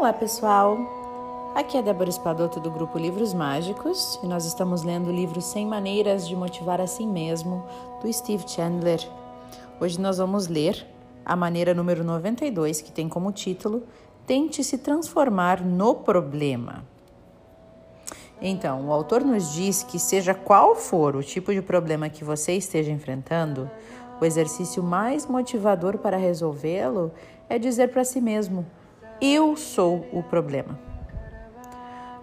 Olá, pessoal! Aqui é Débora Espadoto do grupo Livros Mágicos e nós estamos lendo o livro 100 Maneiras de Motivar a Si Mesmo, do Steve Chandler. Hoje nós vamos ler a maneira número 92, que tem como título Tente se transformar no problema. Então, o autor nos diz que, seja qual for o tipo de problema que você esteja enfrentando, o exercício mais motivador para resolvê-lo é dizer para si mesmo: Eu sou o problema.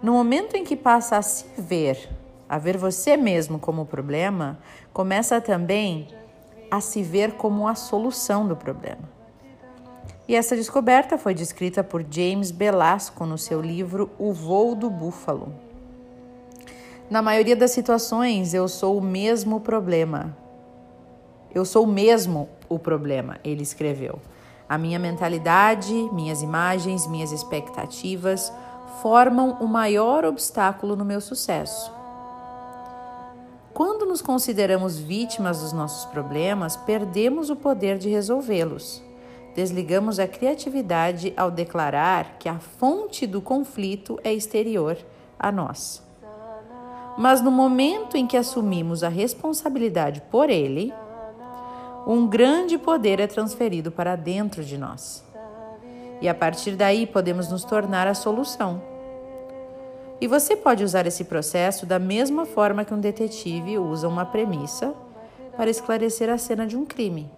No momento em que passa a se ver, a ver você mesmo como o problema, começa também a se ver como a solução do problema. E essa descoberta foi descrita por James Belasco no seu livro O Voo do Búfalo. Na maioria das situações, eu sou o mesmo problema, eu sou mesmo o problema, ele escreveu. A minha mentalidade, minhas imagens, minhas expectativas formam o maior obstáculo no meu sucesso. Quando nos consideramos vítimas dos nossos problemas, perdemos o poder de resolvê-los. Desligamos a criatividade ao declarar que a fonte do conflito é exterior a nós. Mas no momento em que assumimos a responsabilidade por ele, um grande poder é transferido para dentro de nós. E a partir daí podemos nos tornar a solução. E você pode usar esse processo da mesma forma que um detetive usa uma premissa para esclarecer a cena de um crime.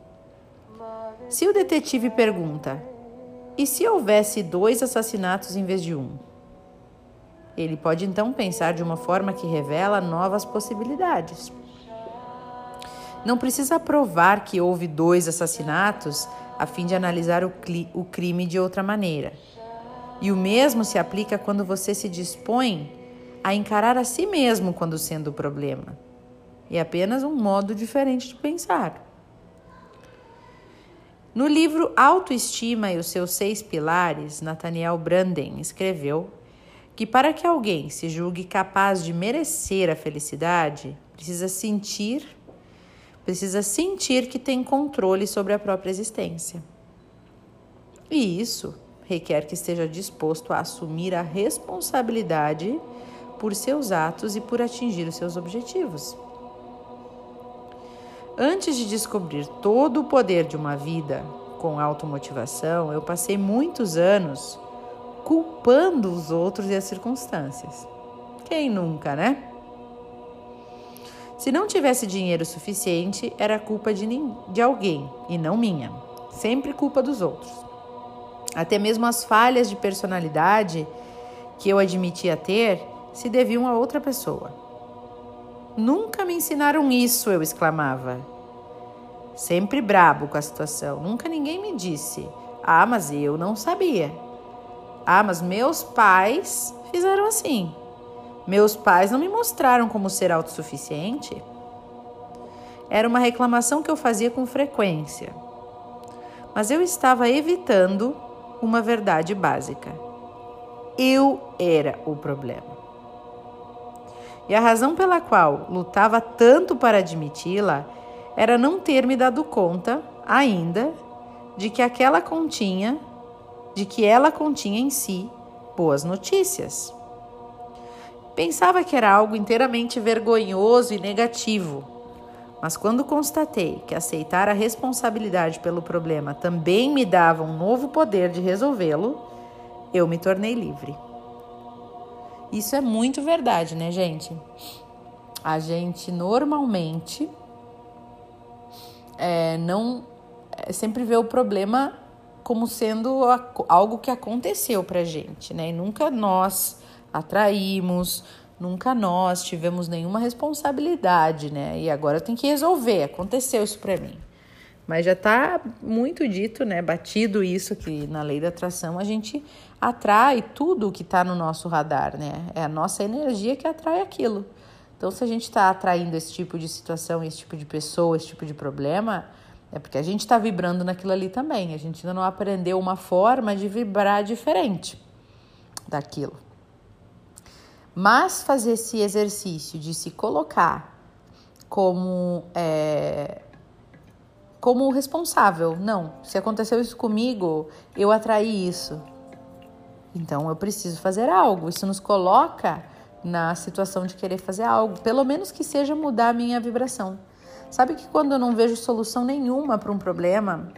Se o detetive pergunta: e se houvesse dois assassinatos em vez de um? Ele pode então pensar de uma forma que revela novas possibilidades. Não precisa provar que houve dois assassinatos a fim de analisar o, o crime de outra maneira. E o mesmo se aplica quando você se dispõe a encarar a si mesmo quando sendo o problema. É apenas um modo diferente de pensar. No livro Autoestima e os seus seis pilares, Nathaniel Branden escreveu que para que alguém se julgue capaz de merecer a felicidade, precisa sentir precisa sentir que tem controle sobre a própria existência. E isso requer que esteja disposto a assumir a responsabilidade por seus atos e por atingir os seus objetivos. Antes de descobrir todo o poder de uma vida com automotivação, eu passei muitos anos culpando os outros e as circunstâncias. Quem nunca, né? Se não tivesse dinheiro suficiente, era culpa de, de alguém e não minha. Sempre culpa dos outros. Até mesmo as falhas de personalidade que eu admitia ter se deviam a outra pessoa. Nunca me ensinaram isso, eu exclamava. Sempre brabo com a situação. Nunca ninguém me disse. Ah, mas eu não sabia. Ah, mas meus pais fizeram assim. Meus pais não me mostraram como ser autossuficiente. Era uma reclamação que eu fazia com frequência. Mas eu estava evitando uma verdade básica. Eu era o problema. E a razão pela qual lutava tanto para admiti-la era não ter me dado conta ainda de que aquela continha, de que ela continha em si boas notícias. Pensava que era algo inteiramente vergonhoso e negativo. Mas quando constatei que aceitar a responsabilidade pelo problema também me dava um novo poder de resolvê-lo, eu me tornei livre. Isso é muito verdade, né, gente? A gente normalmente é, não é, sempre vê o problema como sendo algo que aconteceu pra gente, né? E nunca nós atraímos, nunca nós tivemos nenhuma responsabilidade, né? E agora tenho que resolver, aconteceu isso para mim. Mas já está muito dito, né? Batido isso que na lei da atração a gente atrai tudo que está no nosso radar, né? É a nossa energia que atrai aquilo. Então, se a gente está atraindo esse tipo de situação, esse tipo de pessoa, esse tipo de problema, é porque a gente está vibrando naquilo ali também. A gente ainda não aprendeu uma forma de vibrar diferente daquilo. Mas fazer esse exercício de se colocar como é, como responsável, não. Se aconteceu isso comigo, eu atraí isso. Então eu preciso fazer algo. Isso nos coloca na situação de querer fazer algo, pelo menos que seja mudar a minha vibração. Sabe que quando eu não vejo solução nenhuma para um problema,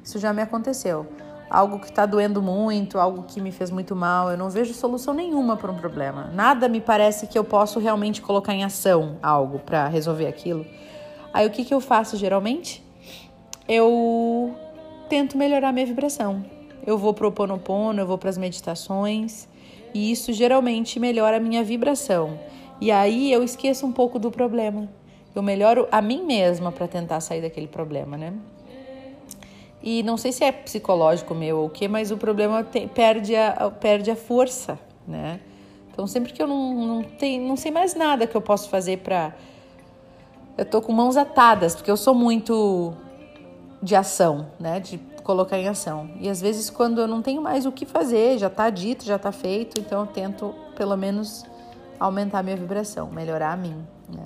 isso já me aconteceu. Algo que está doendo muito, algo que me fez muito mal, eu não vejo solução nenhuma para um problema. Nada me parece que eu posso realmente colocar em ação algo para resolver aquilo. Aí o que, que eu faço geralmente? Eu tento melhorar minha vibração. Eu vou pro Ponopono, eu vou para as meditações e isso geralmente melhora a minha vibração. E aí eu esqueço um pouco do problema. Eu melhoro a mim mesma para tentar sair daquele problema, né? E não sei se é psicológico meu ou o que, mas o problema tem, perde, a, perde a força, né? Então sempre que eu não, não, tenho, não sei mais nada que eu posso fazer para. Eu tô com mãos atadas, porque eu sou muito de ação, né? De colocar em ação. E às vezes, quando eu não tenho mais o que fazer, já está dito, já está feito, então eu tento pelo menos aumentar minha vibração, melhorar a mim. Né?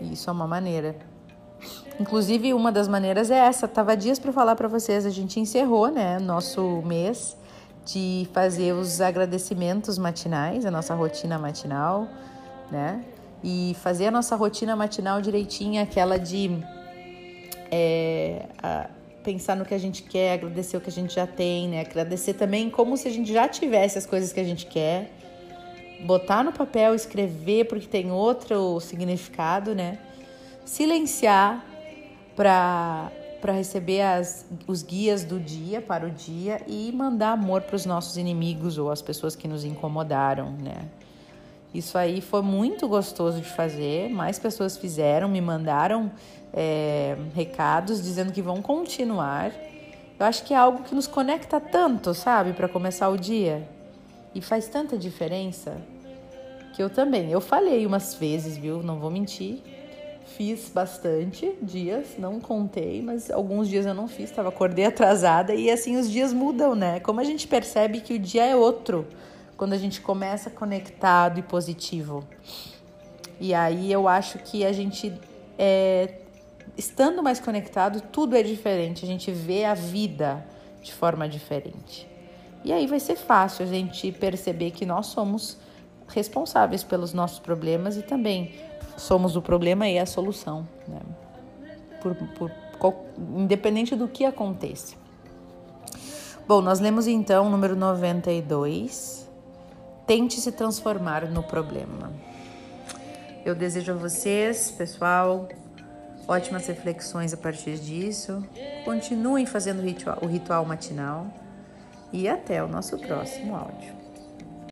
E isso é uma maneira. Inclusive, uma das maneiras é essa. Tava dias para falar para vocês. A gente encerrou, né, nosso mês de fazer os agradecimentos matinais, a nossa rotina matinal, né? E fazer a nossa rotina matinal direitinha, aquela de é, a, pensar no que a gente quer, agradecer o que a gente já tem, né? Agradecer também como se a gente já tivesse as coisas que a gente quer. Botar no papel, escrever porque tem outro significado, né? Silenciar para para receber as, os guias do dia para o dia e mandar amor para os nossos inimigos ou as pessoas que nos incomodaram, né? Isso aí foi muito gostoso de fazer. Mais pessoas fizeram, me mandaram é, recados dizendo que vão continuar. Eu acho que é algo que nos conecta tanto, sabe, para começar o dia. E faz tanta diferença que eu também. Eu falhei umas vezes, viu? Não vou mentir. Fiz bastante dias, não contei, mas alguns dias eu não fiz, estava acordei atrasada e assim os dias mudam, né? Como a gente percebe que o dia é outro quando a gente começa conectado e positivo. E aí eu acho que a gente é, estando mais conectado, tudo é diferente. A gente vê a vida de forma diferente. E aí vai ser fácil a gente perceber que nós somos responsáveis pelos nossos problemas e também somos o problema e a solução, né? por, por, independente do que aconteça. Bom, nós lemos então o número 92. Tente se transformar no problema. Eu desejo a vocês, pessoal, ótimas reflexões a partir disso. Continuem fazendo o ritual, o ritual matinal e até o nosso próximo áudio.